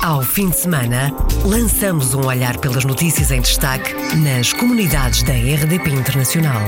Ao fim de semana, lançamos um olhar pelas notícias em destaque nas comunidades da RDP Internacional.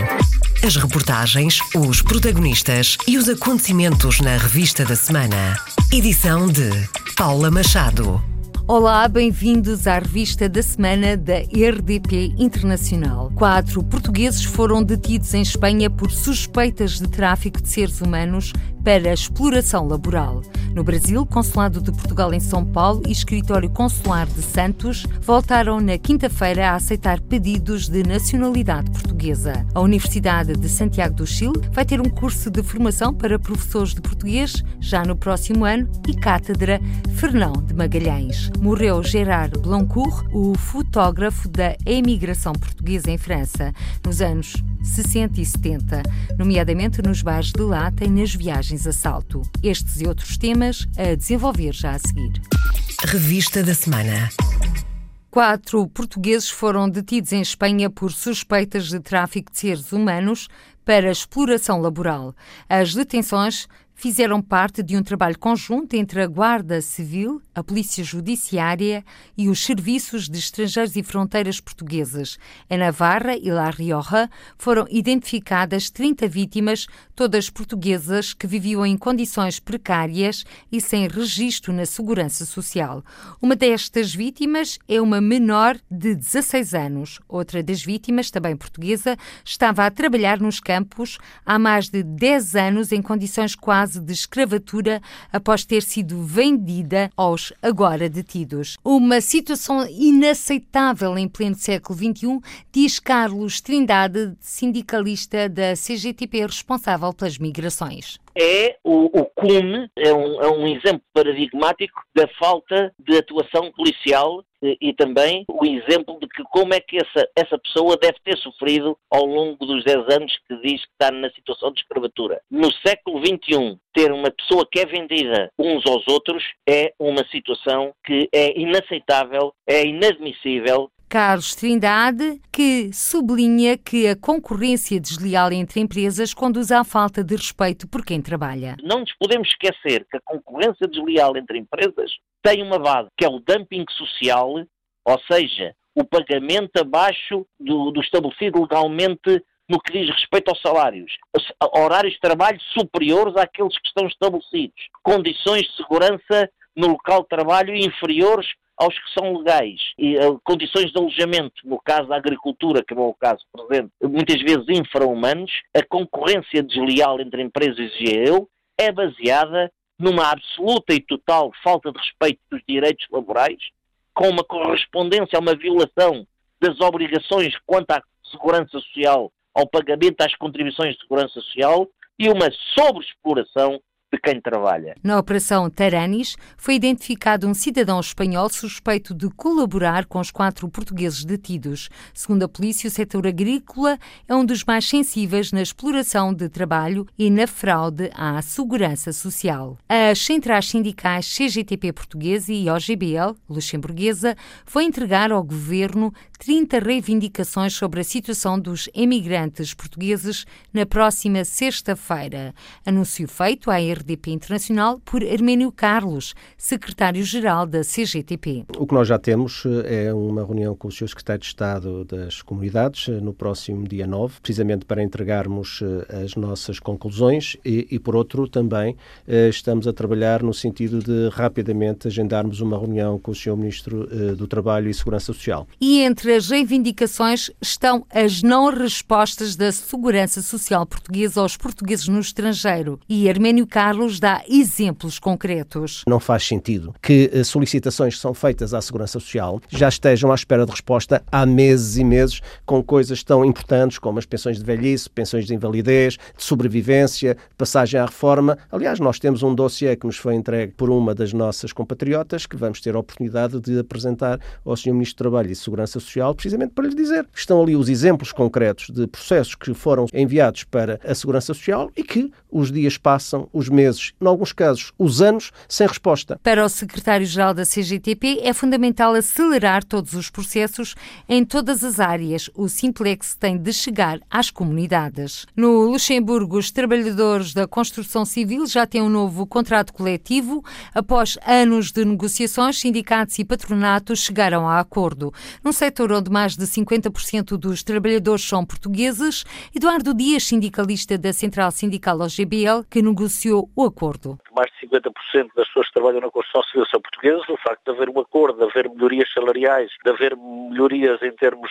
As reportagens, os protagonistas e os acontecimentos na revista da semana. Edição de Paula Machado. Olá, bem-vindos à revista da semana da RDP Internacional. Quatro portugueses foram detidos em Espanha por suspeitas de tráfico de seres humanos para exploração laboral. No Brasil, Consulado de Portugal em São Paulo e Escritório Consular de Santos voltaram na quinta-feira a aceitar pedidos de nacionalidade portuguesa. A Universidade de Santiago do Chile vai ter um curso de formação para professores de português já no próximo ano e cátedra Fernão de Magalhães. Morreu Gerard Blancourt, o fotógrafo da emigração portuguesa em França, nos anos 60 e 70, nomeadamente nos bares de lata e nas viagens a salto. Estes e outros temas a desenvolver já a seguir. Revista da Semana. Quatro portugueses foram detidos em Espanha por suspeitas de tráfico de seres humanos para exploração laboral. As detenções fizeram parte de um trabalho conjunto entre a Guarda Civil, a Polícia Judiciária e os Serviços de Estrangeiros e Fronteiras Portuguesas. Em Navarra e La Rioja foram identificadas 30 vítimas, todas portuguesas que viviam em condições precárias e sem registro na Segurança Social. Uma destas vítimas é uma menor de 16 anos. Outra das vítimas, também portuguesa, estava a trabalhar nos campos há mais de 10 anos em condições quase de escravatura após ter sido vendida aos agora detidos. Uma situação inaceitável em pleno século XXI, diz Carlos Trindade, sindicalista da CGTP responsável pelas migrações é o, o cume, é um, é um exemplo paradigmático da falta de atuação policial e, e também o exemplo de que como é que essa, essa pessoa deve ter sofrido ao longo dos 10 anos que diz que está na situação de escravatura. No século XXI, ter uma pessoa que é vendida uns aos outros é uma situação que é inaceitável, é inadmissível Carlos Trindade, que sublinha que a concorrência desleal entre empresas conduz à falta de respeito por quem trabalha. Não nos podemos esquecer que a concorrência desleal entre empresas tem uma base, que é o dumping social, ou seja, o pagamento abaixo do, do estabelecido legalmente no que diz respeito aos salários, horários de trabalho superiores àqueles que estão estabelecidos, condições de segurança no local de trabalho inferiores aos que são legais e uh, condições de alojamento, no caso da agricultura, que é o caso presente, muitas vezes infra-humanos, a concorrência desleal entre empresas e eu é baseada numa absoluta e total falta de respeito dos direitos laborais, com uma correspondência a uma violação das obrigações quanto à segurança social, ao pagamento às contribuições de segurança social e uma sobreexploração de quem trabalha. Na Operação Taranis foi identificado um cidadão espanhol suspeito de colaborar com os quatro portugueses detidos. Segundo a polícia, o setor agrícola é um dos mais sensíveis na exploração de trabalho e na fraude à segurança social. As centrais sindicais CGTP portuguesa e OGBL, luxemburguesa, foi entregar ao governo 30 reivindicações sobre a situação dos emigrantes portugueses na próxima sexta-feira. Anúncio feito à RDP Internacional por Arménio Carlos, secretário-geral da CGTP. O que nós já temos eh, é uma reunião com o Sr. Secretário de Estado das Comunidades eh, no próximo dia 9, precisamente para entregarmos eh, as nossas conclusões e, e por outro, também estamos a trabalhar no sentido de rapidamente agendarmos uma reunião com o Sr. Ministro do Trabalho e Segurança Social. E entre as reivindicações estão as não respostas da Segurança Social Portuguesa aos portugueses no estrangeiro. E Arménio Carlos dá exemplos concretos. Não faz sentido que eh, solicitações que são feitas à Segurança Social já estejam à espera de resposta há meses e meses com coisas tão importantes como as pensões de velhice, pensões de invalidez, de sobrevivência, passagem à reforma. Aliás, nós temos um dossiê que nos foi entregue por uma das nossas compatriotas que vamos ter a oportunidade de apresentar ao Sr. Ministro do Trabalho e Segurança Social, precisamente para lhe dizer estão ali os exemplos concretos de processos que foram enviados para a Segurança Social e que os dias passam, os meses, em alguns casos, os anos, sem resposta. Para o secretário-geral da CGTP, é fundamental acelerar todos os processos em todas as áreas. O Simplex tem de chegar às comunidades. No Luxemburgo, os trabalhadores da construção civil já têm um novo contrato coletivo. Após anos de negociações, sindicatos e patronatos chegaram a acordo. Num setor onde mais de 50% dos trabalhadores são portugueses, Eduardo Dias, sindicalista da Central Sindical GBL, que negociou o acordo. Mais de 50% das pessoas que trabalham na construção civil são portuguesas. O facto de haver um acordo, de haver melhorias salariais, de haver melhorias em termos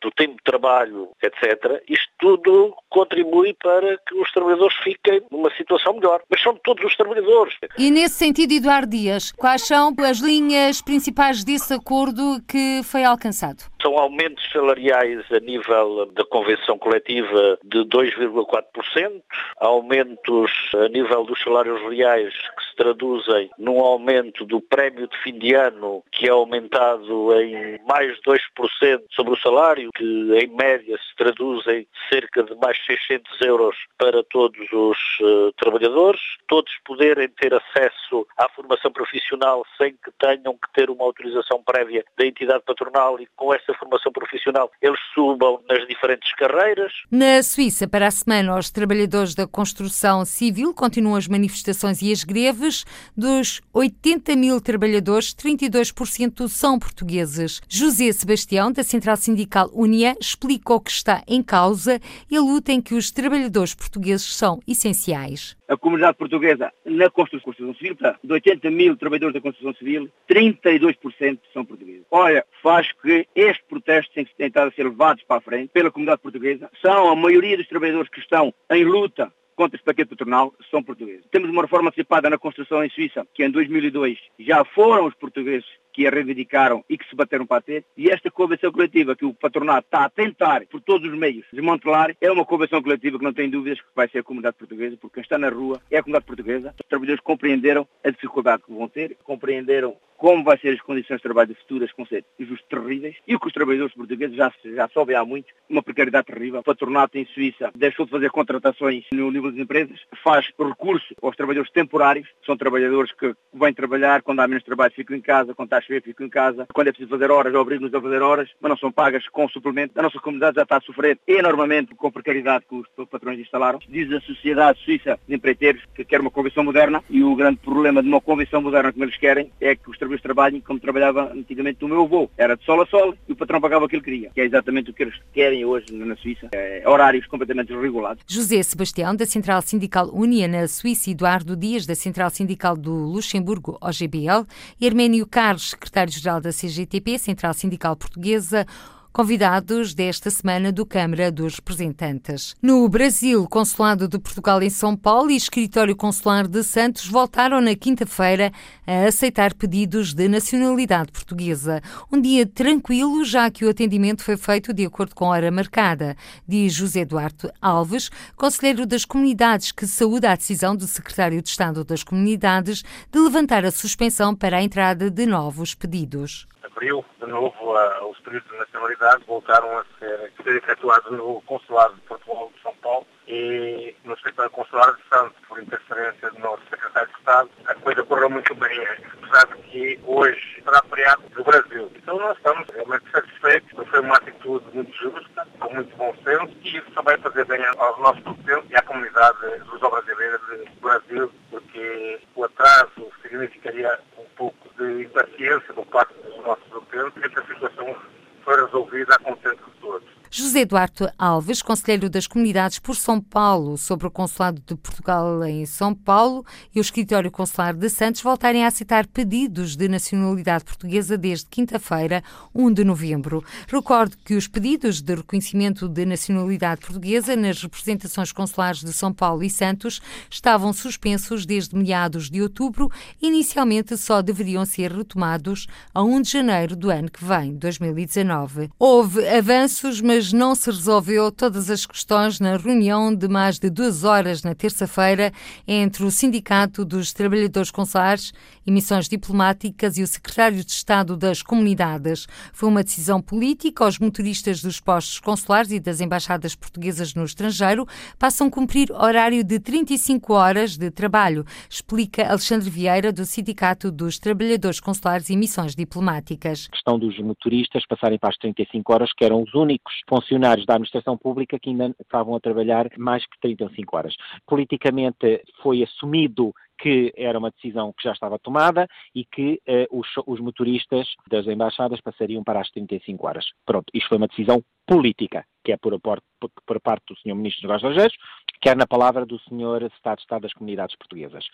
do tempo de trabalho, etc. Isto tudo contribui para que os trabalhadores fiquem numa situação melhor. Mas são todos os trabalhadores. E nesse sentido, Eduardo Dias, quais são as linhas principais desse acordo que foi alcançado? São aumentos salariais a nível da convenção coletiva de 2,4%, aumentos a nível dos salários reais que se traduzem num aumento do prémio de fim de ano que é aumentado em mais de 2% sobre o salário, que em média se traduz em cerca de mais 600 euros para todos os uh, trabalhadores, todos poderem ter acesso à formação profissional sem que tenham que ter uma autorização prévia da entidade patronal e com essa formação profissional eles subam nas diferentes carreiras. Na Suíça, para a semana, os trabalhadores da construção civil continuam as manifestações e as greves. Dos 80 mil trabalhadores, 32% são portugueses. José Sebastião, da Central Sindical Unia, explica o que está em causa e a luta em que os trabalhadores portugueses são essenciais. A comunidade portuguesa na construção civil, de 80 mil trabalhadores da construção civil, 32% são portugueses. Olha, faz que este protesto tem tentar ser levados para a frente pela comunidade portuguesa. São a maioria dos trabalhadores que estão em luta contra este paquete patronal são portugueses. Temos uma reforma antecipada na construção em Suíça, que em 2002 já foram os portugueses que a reivindicaram e que se bateram para ter. E esta convenção coletiva que o patronato está a tentar, por todos os meios, desmantelar, é uma convenção coletiva que não tem dúvidas que vai ser a comunidade portuguesa, porque quem está na rua é a comunidade portuguesa. Os trabalhadores compreenderam a dificuldade que vão ter, compreenderam como vai ser as condições de trabalho futuras com justos terríveis e o que os trabalhadores portugueses já, já sobem há muito, uma precariedade terrível. O patronato em Suíça deixou de fazer contratações no nível das empresas, faz recurso aos trabalhadores temporários, são trabalhadores que vêm trabalhar, quando há menos trabalho ficam em casa, quando está a chover ficam em casa, quando é preciso fazer horas, obrigam-nos a fazer horas, mas não são pagas com suplemento. A nossa comunidade já está a sofrer enormemente com a precariedade que os patrões instalaram. Diz a Sociedade Suíça de Empreiteiros que quer uma convenção moderna e o grande problema de uma convenção moderna como eles querem é que os trabalhadores trabalhem como trabalhava antigamente o meu avô. Era de sol a sol e o patrão pagava o que ele queria, que é exatamente o que eles querem hoje na Suíça. É, horários completamente desregulados. José Sebastião, da Central Sindical Unia na Suíça, Eduardo Dias, da Central Sindical do Luxemburgo, OGBL, e Arménio Carlos, secretário-geral da CGTP, Central Sindical Portuguesa, convidados desta semana do Câmara dos Representantes. No Brasil, Consulado de Portugal em São Paulo e Escritório Consular de Santos voltaram na quinta-feira a aceitar pedidos de nacionalidade portuguesa. Um dia tranquilo, já que o atendimento foi feito de acordo com a hora marcada, diz José Duarte Alves, conselheiro das comunidades, que saúda a decisão do secretário de Estado das Comunidades de levantar a suspensão para a entrada de novos pedidos abriu de novo uh, os pedidos de nacionalidade, voltaram a ser, ser efetuados no Consulado de Portugal de São Paulo e no Escritório Consular de Santos, por interferência do nosso secretário de Estado, a coisa correu muito bem, apesar de que hoje será feriado do Brasil. Então nós estamos realmente satisfeitos, foi uma atitude muito justa, com muito bom senso, e isso vai fazer bem aos nossos produtores e à comunidade dos brasileiros do Brasil, porque o atraso significaria um pouco de impaciência por parte dos nossos utentes e essa situação foi resolvida a contento de todos. José Duarte Alves, conselheiro das comunidades por São Paulo, sobre o Consulado de Portugal em São Paulo e o Escritório Consular de Santos voltarem a aceitar pedidos de nacionalidade portuguesa desde quinta-feira, 1 de novembro. Recordo que os pedidos de reconhecimento de nacionalidade portuguesa nas representações consulares de São Paulo e Santos estavam suspensos desde meados de outubro. Inicialmente só deveriam ser retomados a 1 de janeiro do ano que vem, 2019. Houve avanços, mas não se resolveu todas as questões na reunião de mais de duas horas na terça-feira entre o Sindicato dos Trabalhadores Consulares e Missões Diplomáticas e o Secretário de Estado das Comunidades. Foi uma decisão política. Os motoristas dos postos consulares e das embaixadas portuguesas no estrangeiro passam a cumprir horário de 35 horas de trabalho, explica Alexandre Vieira, do Sindicato dos Trabalhadores Consulares e Missões Diplomáticas. A questão dos motoristas passarem para as 35 horas, que eram os únicos funcionários da administração pública que ainda estavam a trabalhar mais que 35 horas. Politicamente foi assumido que era uma decisão que já estava tomada e que uh, os, os, motoristas das embaixadas passariam para as 35 horas. Pronto, isto foi uma decisão política, que é por, por, por parte do Sr. Ministro dos Estrangeiros, quer na palavra do Sr. Estado de Estado das Comunidades Portuguesas.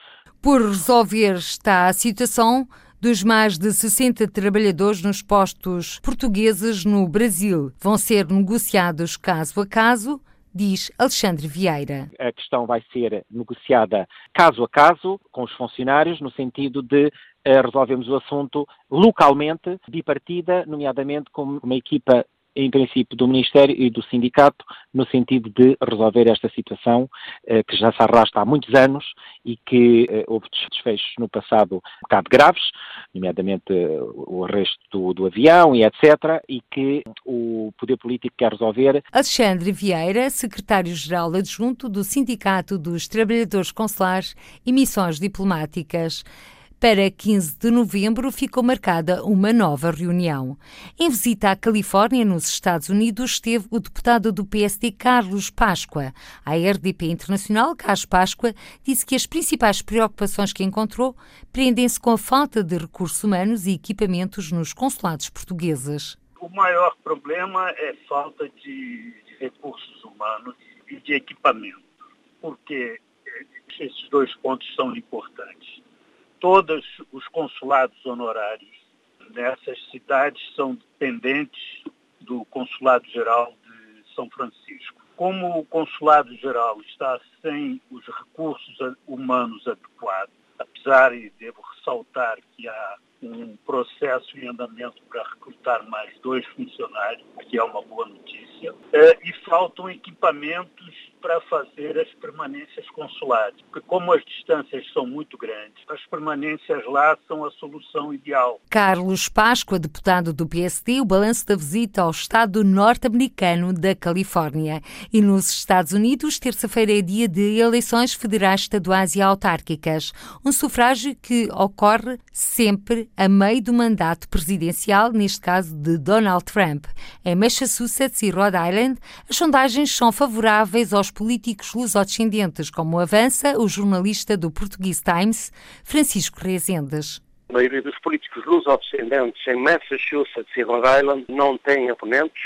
Por resolver está a situação dos mais de 60 trabalhadores nos postos portugueses no Brasil. Vão ser negociados caso a caso diz Alexandre Vieira. A questão vai ser negociada caso a caso com os funcionários, no sentido de uh, resolvermos o assunto localmente, de partida, nomeadamente com uma equipa em princípio, do Ministério e do Sindicato, no sentido de resolver esta situação eh, que já se arrasta há muitos anos e que eh, houve desfechos no passado um bocado graves, nomeadamente eh, o arresto do, do, avião e etc., e que o poder político quer resolver. Alexandre Vieira, secretário-geral adjunto do Sindicato dos Trabalhadores Consulares e Missões Diplomáticas. Para 15 de novembro ficou marcada uma nova reunião. Em visita à Califórnia, nos Estados Unidos, esteve o deputado do PSD Carlos Páscoa. A RDP Internacional, Carlos Páscoa, disse que as principais preocupações que encontrou prendem-se com a falta de recursos humanos e equipamentos nos consulados portugueses. O maior problema é falta de recursos humanos e de equipamento, porque esses dois pontos são importantes todos os consulados honorários nessas cidades são dependentes do Consulado Geral de São Francisco. Como o Consulado Geral está sem os recursos humanos adequados, apesar, e devo ressaltar que há um processo em andamento para recrutar mais dois funcionários, que é uma boa notícia, eh, e faltam equipamentos para fazer as permanências consulares, porque como as distâncias são muito grandes, as permanências lá são a solução ideal. Carlos Páscoa, deputado do PSD, o balanço da visita ao estado norte-americano da Califórnia. E nos Estados Unidos, terça-feira é dia de eleições federais estaduais e autárquicas, um sufrágio que ocorre sempre a meio do mandato presidencial, neste caso de Donald Trump. Em Massachusetts e Rhode Island, as sondagens são favoráveis aos políticos lusodescendentes, como avança o jornalista do Portuguese Times, Francisco Rezendas. A maioria dos políticos lusodescendentes em Massachusetts e Rhode Island não têm oponentes,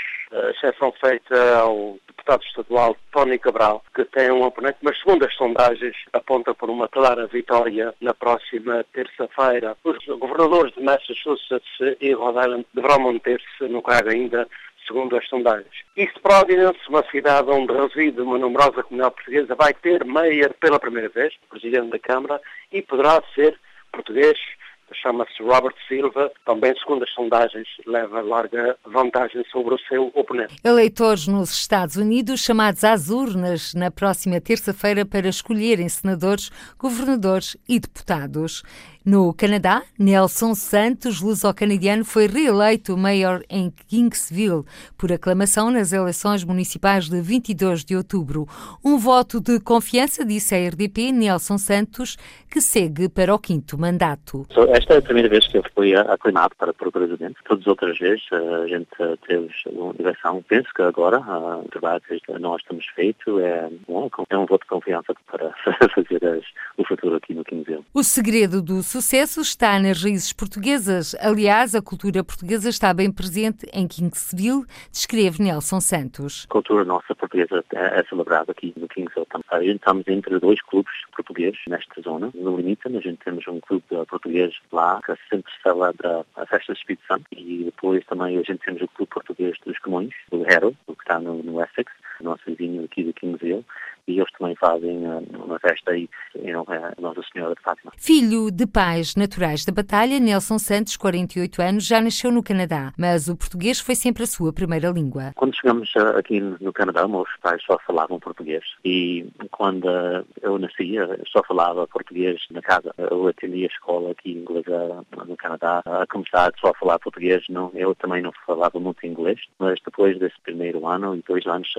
exceção feita ao deputado estadual Tony Cabral, que tem um oponente, mas segundo as sondagens aponta por uma clara vitória na próxima terça-feira. Os governadores de Massachusetts e Rhode Island deverão manter-se no cargo ainda segundo as sondagens. East Providence, uma cidade onde reside uma numerosa comunidade portuguesa, vai ter mayor pela primeira vez, presidente da Câmara, e poderá ser português chama-se Robert Silva, também segundo as sondagens leva larga vantagem sobre o seu oponente. Eleitores nos Estados Unidos chamados às urnas na próxima terça-feira para escolherem senadores, governadores e deputados. No Canadá, Nelson Santos, luso-canadiano, foi reeleito mayor em Kingsville por aclamação nas eleições municipais de 22 de outubro. Um voto de confiança, disse a RDP, Nelson Santos, que segue para o quinto mandato. Esta é a primeira vez que eu fui aclamado para, o presidente. Todas as outras vezes a gente teve uma direção. Penso que agora o trabalho que nós temos feito é, bom, é um voto de confiança para fazer as, o futuro aqui no Kingsville. O segredo do sucesso está nas raízes portuguesas. Aliás, a cultura portuguesa está bem presente em Kingsville, descreve Nelson Santos. A cultura nossa portuguesa é, é celebrada aqui no Kingsville. Estamos entre dois clubes portugueses nesta zona. No limite, a gente temos um clube português lá que sempre celebra a festa do Espírito Santo e depois também a gente temos o clube português dos Comões, o Hero, que está no, no Essex, nosso vizinho aqui de Kingsville, fazem uma festa aí em Nossa Senhora de Fátima. Filho de pais naturais da Batalha, Nelson Santos, 48 anos, já nasceu no Canadá, mas o português foi sempre a sua primeira língua. Quando chegamos aqui no Canadá, meus pais só falavam português e quando eu nasci, só falava português na casa. Eu atendi a escola aqui inglesa no Canadá. A começar só a falar português, não, eu também não falava muito inglês, mas depois desse primeiro ano e dois anos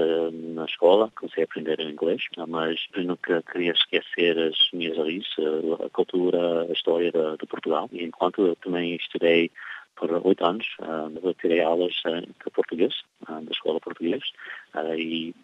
na escola, comecei a aprender inglês, mas eu nunca queria esquecer as minhas raízes, a cultura, a história de, de Portugal. E enquanto eu também estudei por oito anos. Uh, eu tirei aulas uh, de português, uh, da escola português, e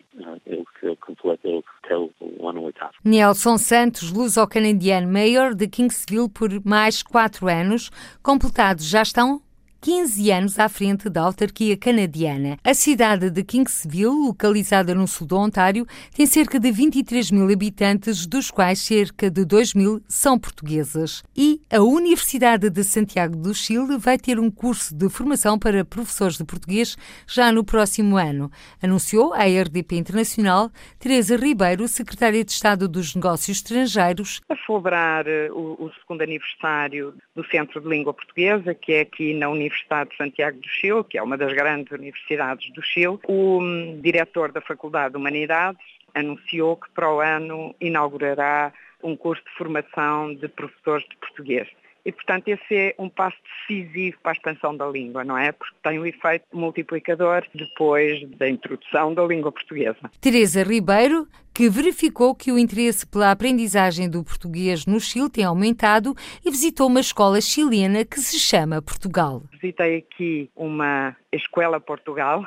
eu, eu completei até o, ano oitavo. Nelson Santos, luso-canadiano, mayor de Kingsville por mais quatro anos. Completados já estão 15 anos à frente da autarquia canadiana. A cidade de Kingsville, localizada no sul do Ontário, tem cerca de 23 mil habitantes, dos quais cerca de 2 mil são portugueses. E a Universidade de Santiago do Chile vai ter um curso de formação para professores de português já no próximo ano, anunciou a RDP Internacional Teresa Ribeiro, secretária de Estado dos Negócios Estrangeiros. A celebrar eh, o, o segundo aniversário do Centro de Língua Portuguesa, que é aqui na Universidade Universidade de Santiago do Chile, que é uma das grandes universidades do Chile, o hum, diretor da Faculdade de Humanidades anunciou que para o ano inaugurará um curso de formação de professores de português. E, portanto, esse é um passo decisivo para a expansão da língua, não é? Porque tem um efeito multiplicador depois da introdução da língua portuguesa. Teresa Ribeiro, que verificou que o interesse pela aprendizagem do português no Chile tem aumentado e visitou uma escola chilena que se chama Portugal. Visitei aqui uma Escola Portugal,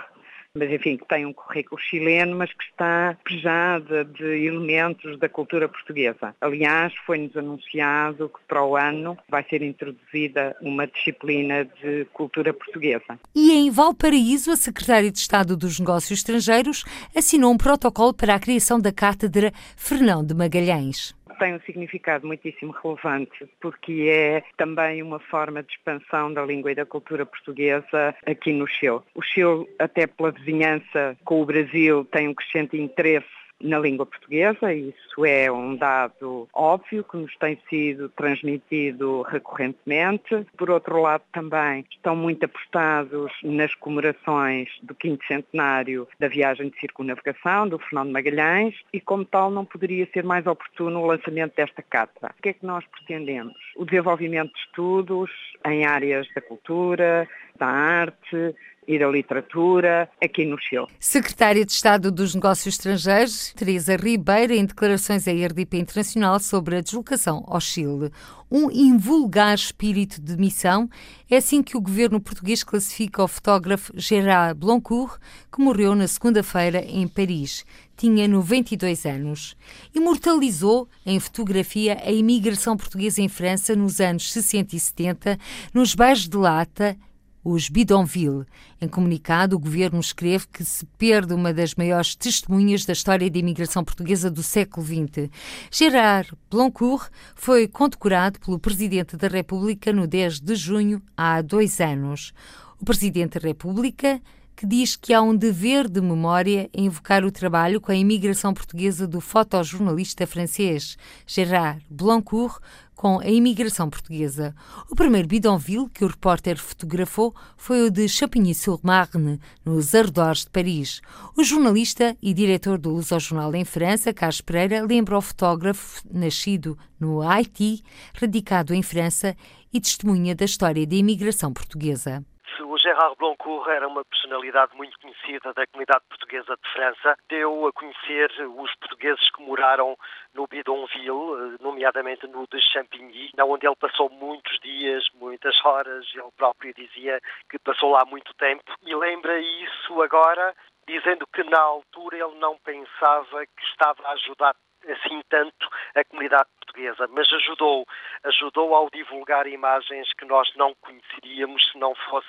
mas enfim, que tem um currículo chileno, mas que está pejada de elementos da cultura portuguesa. Aliás, foi-nos anunciado que para o ano vai ser introduzida uma disciplina de cultura portuguesa. E em Valparaíso, a Secretária de Estado dos Negócios Estrangeiros assinou um protocolo para a criação da Cátedra Fernão de Magalhães tem um significado muitíssimo relevante, porque é também uma forma de expansão da língua e da cultura portuguesa aqui no Chile. O Chile, até pela vizinhança com o Brasil, tem um crescente interesse na língua portuguesa, isso é um dado óbvio que nos tem sido transmitido recorrentemente. Por outro lado, também estão muito apostados nas comemorações do quinto centenário da viagem de circunnavegação do Fernando Magalhães e, como tal, não poderia ser mais oportuno o lançamento desta cátedra. O que é que nós pretendemos? O desenvolvimento de estudos em áreas da cultura, da arte, e da literatura aqui no Chile. Secretária de Estado dos Negócios Estrangeiros, Teresa Ribeira, em declarações à RDP Internacional sobre a deslocação ao Chile. Um invulgar espírito de missão é assim que o governo português classifica o fotógrafo Gérard Blancourt, que morreu na segunda-feira em Paris. Tinha 92 anos. Imortalizou em fotografia a imigração portuguesa em França nos anos 60 e 70, nos bairros de Lata, os Bidonville. Em comunicado, o governo escreve que se perde uma das maiores testemunhas da história da imigração portuguesa do século XX. Gerard Blancourt foi condecorado pelo Presidente da República no 10 de junho há dois anos. O Presidente da República que diz que há um dever de memória em invocar o trabalho com a imigração portuguesa do fotojornalista francês Gérard Blancourt com a imigração portuguesa. O primeiro bidonville que o repórter fotografou foi o de Champigny-sur-Marne, nos arredores de Paris. O jornalista e diretor do Luso Jornal em França, Carlos Pereira, lembra o fotógrafo nascido no Haiti, radicado em França e testemunha da história da imigração portuguesa. O Gerard Blancourt era uma personalidade muito conhecida da comunidade portuguesa de França. Deu a conhecer os portugueses que moraram no Bidonville, nomeadamente no de Champigny, onde ele passou muitos dias, muitas horas. Ele próprio dizia que passou lá muito tempo. E lembra isso agora, dizendo que na altura ele não pensava que estava a ajudar assim tanto a comunidade portuguesa, mas ajudou, ajudou ao divulgar imagens que nós não conheceríamos se não fosse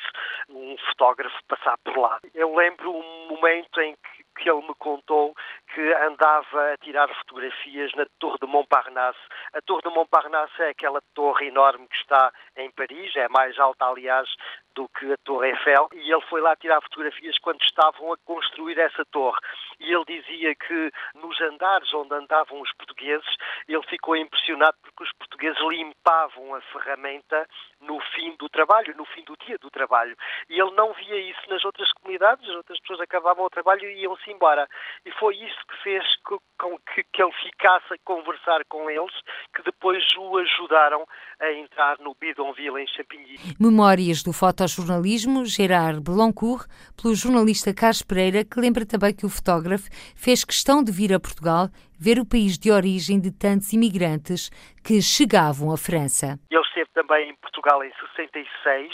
um fotógrafo passar por lá. Eu lembro um momento em que, que ele me contou que andava a tirar fotografias na Torre de Montparnasse. A Torre de Montparnasse é aquela torre enorme que está em Paris, é mais alta, aliás, do que a Torre Eiffel, e ele foi lá tirar fotografias quando estavam a construir essa torre. E ele dizia que nos andares onde andavam os portugueses, ele ficou impressionado porque os portugueses limpavam a ferramenta no fim do trabalho, no fim do dia do trabalho. E ele não via isso nas outras comunidades, as outras pessoas acabavam o trabalho e iam-se embora. E foi isso que fez com que, que ele ficasse a conversar com eles, que depois o ajudaram a entrar no Bidonville, em Champigny. Memórias do fotojornalismo, Gerard Blancourt, pelo jornalista Carlos Pereira, que lembra também que o fotógrafo fez questão de vir a Portugal ver o país de origem de tantos imigrantes que chegavam à França. Ele esteve também em Portugal em 66,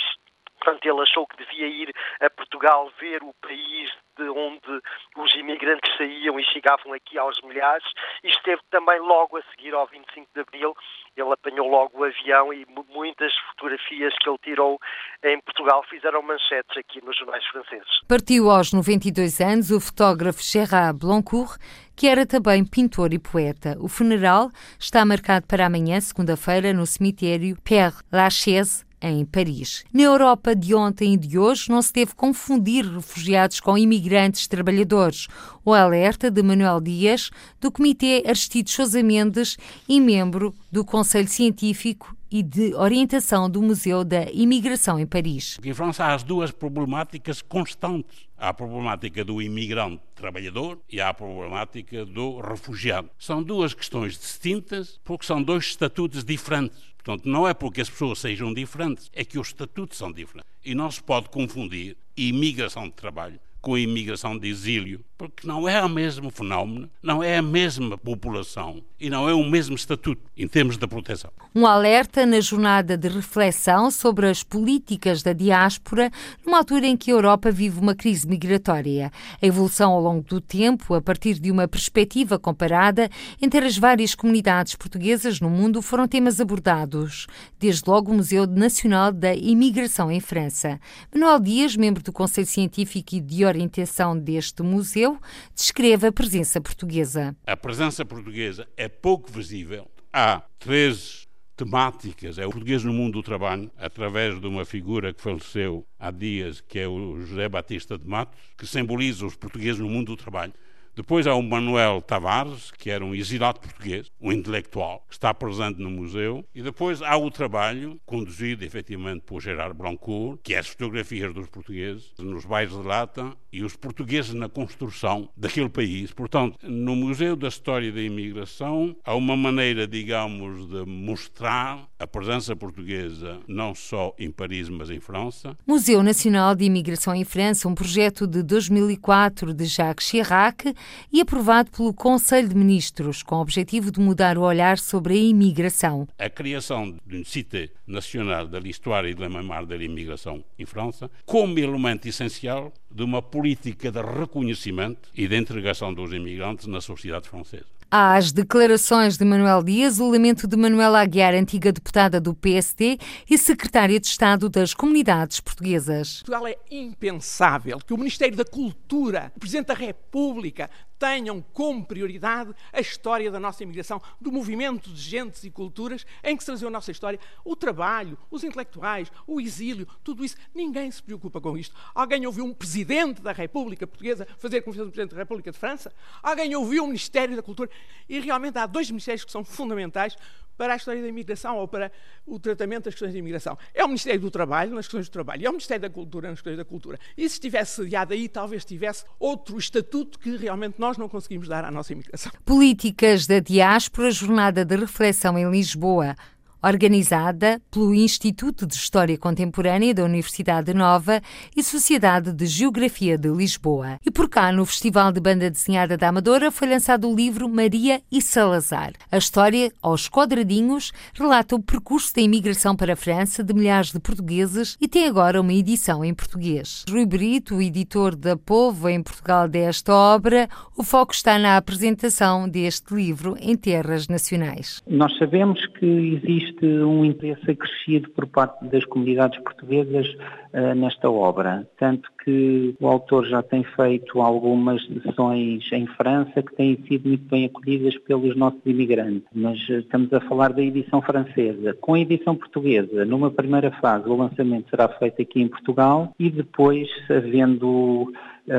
portanto ele achou que devia ir a Portugal ver o país de onde os imigrantes saíam e chegavam aqui aos milhares, e esteve também logo a seguir ao 25 de Abril. Ele apanhou logo o avião e muitas fotografias que ele tirou em Portugal fizeram manchetes aqui nos jornais franceses. Partiu aos 92 anos o fotógrafo Gerard Blancourt, que era também pintor e poeta. O funeral está marcado para amanhã, segunda-feira, no cemitério Père Lachaise, em Paris. Na Europa de ontem e de hoje não se deve confundir refugiados com imigrantes trabalhadores. O alerta de Manuel Dias, do Comitê Aristides Sousa Mendes e membro do Conselho Científico e de Orientação do Museu da Imigração em Paris. Em França há as duas problemáticas constantes. Há a problemática do imigrante trabalhador e há a problemática do refugiado. São duas questões distintas porque são dois estatutos diferentes. Portanto, não é porque as pessoas sejam diferentes, é que os estatutos são diferentes. E não se pode confundir imigração de trabalho com a imigração de exílio, porque não é o mesmo fenómeno, não é a mesma população e não é o mesmo estatuto em termos de proteção. Um alerta na jornada de reflexão sobre as políticas da diáspora, numa altura em que a Europa vive uma crise migratória. A evolução ao longo do tempo, a partir de uma perspectiva comparada entre as várias comunidades portuguesas no mundo, foram temas abordados. Desde logo o Museu Nacional da Imigração em França. Manuel Dias, membro do Conselho Científico e de orientação deste museu, descreve a presença portuguesa. A presença portuguesa é pouco visível. Há três temáticas. É o português no mundo do trabalho, através de uma figura que faleceu há dias, que é o José Batista de Matos, que simboliza os portugueses no mundo do trabalho. Depois há o Manuel Tavares, que era um exilado português, um intelectual, que está presente no museu. E depois há o trabalho, conduzido efetivamente por Gerard Blancourt, que é as fotografias dos portugueses nos bairros de lata e os portugueses na construção daquele país. Portanto, no Museu da História da Imigração há uma maneira, digamos, de mostrar a presença portuguesa não só em Paris, mas em França. Museu Nacional de Imigração em França, um projeto de 2004 de Jacques Chirac e aprovado pelo Conselho de Ministros, com o objetivo de mudar o olhar sobre a imigração. A criação de um sítio nacional da história e da memória da imigração em França, como elemento essencial de uma política de reconhecimento e de entregação dos imigrantes na sociedade francesa. Às declarações de Manuel Dias, o lamento de Manuela Aguiar, antiga deputada do PSD e secretária de Estado das Comunidades Portuguesas. Portugal é impensável que o Ministério da Cultura, o Presidente da República, tenham como prioridade a história da nossa imigração, do movimento de gentes e culturas em que se trazeu a nossa história, o trabalho, os intelectuais, o exílio, tudo isso. Ninguém se preocupa com isto. Alguém ouviu um presidente da República Portuguesa fazer como fez o presidente da República de França? Alguém ouviu o Ministério da Cultura? E realmente há dois ministérios que são fundamentais para a história da imigração ou para o tratamento das questões de imigração. É o Ministério do Trabalho nas questões do trabalho, é o Ministério da Cultura nas questões da cultura. E se estivesse sediado aí, talvez tivesse outro estatuto que realmente nós não conseguimos dar à nossa imigração. Políticas da Diáspora, Jornada de Reflexão em Lisboa organizada pelo Instituto de História Contemporânea da Universidade Nova e Sociedade de Geografia de Lisboa. E por cá, no Festival de Banda Desenhada da Amadora, foi lançado o livro Maria e Salazar. A história, aos quadradinhos, relata o percurso da imigração para a França de milhares de portugueses e tem agora uma edição em português. Rui Brito, editor da Povo em Portugal desta obra, o foco está na apresentação deste livro em terras nacionais. Nós sabemos que existe existe um interesse acrescido por parte das comunidades portuguesas uh, nesta obra, tanto que o autor já tem feito algumas sessões em França que têm sido muito bem acolhidas pelos nossos imigrantes, mas uh, estamos a falar da edição francesa. Com a edição portuguesa, numa primeira fase, o lançamento será feito aqui em Portugal e depois, havendo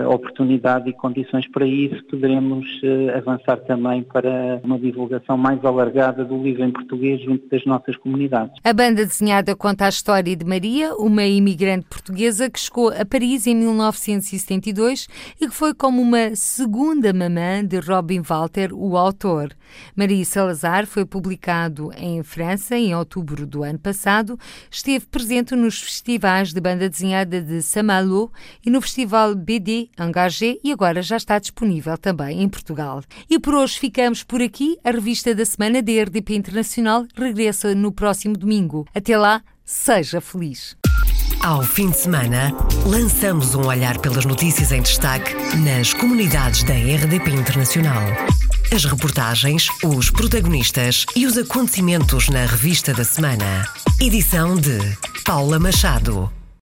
oportunidade e condições para isso, poderemos uh, avançar também para uma divulgação mais alargada do livro em português junto das nossas comunidades. A banda desenhada conta a história de Maria, uma imigrante portuguesa que chegou a Paris em 1972 e que foi como uma segunda mamã de Robin Walter, o autor. Maria Salazar foi publicado em França em outubro do ano passado, esteve presente nos festivais de banda desenhada de Saint-Malo e no festival BD Engagé e agora já está disponível também em Portugal. E por hoje ficamos por aqui. A revista da semana da RDP Internacional regressa no próximo domingo. Até lá, seja feliz. Ao fim de semana, lançamos um olhar pelas notícias em destaque nas comunidades da RDP Internacional. As reportagens, os protagonistas e os acontecimentos na revista da semana. Edição de Paula Machado.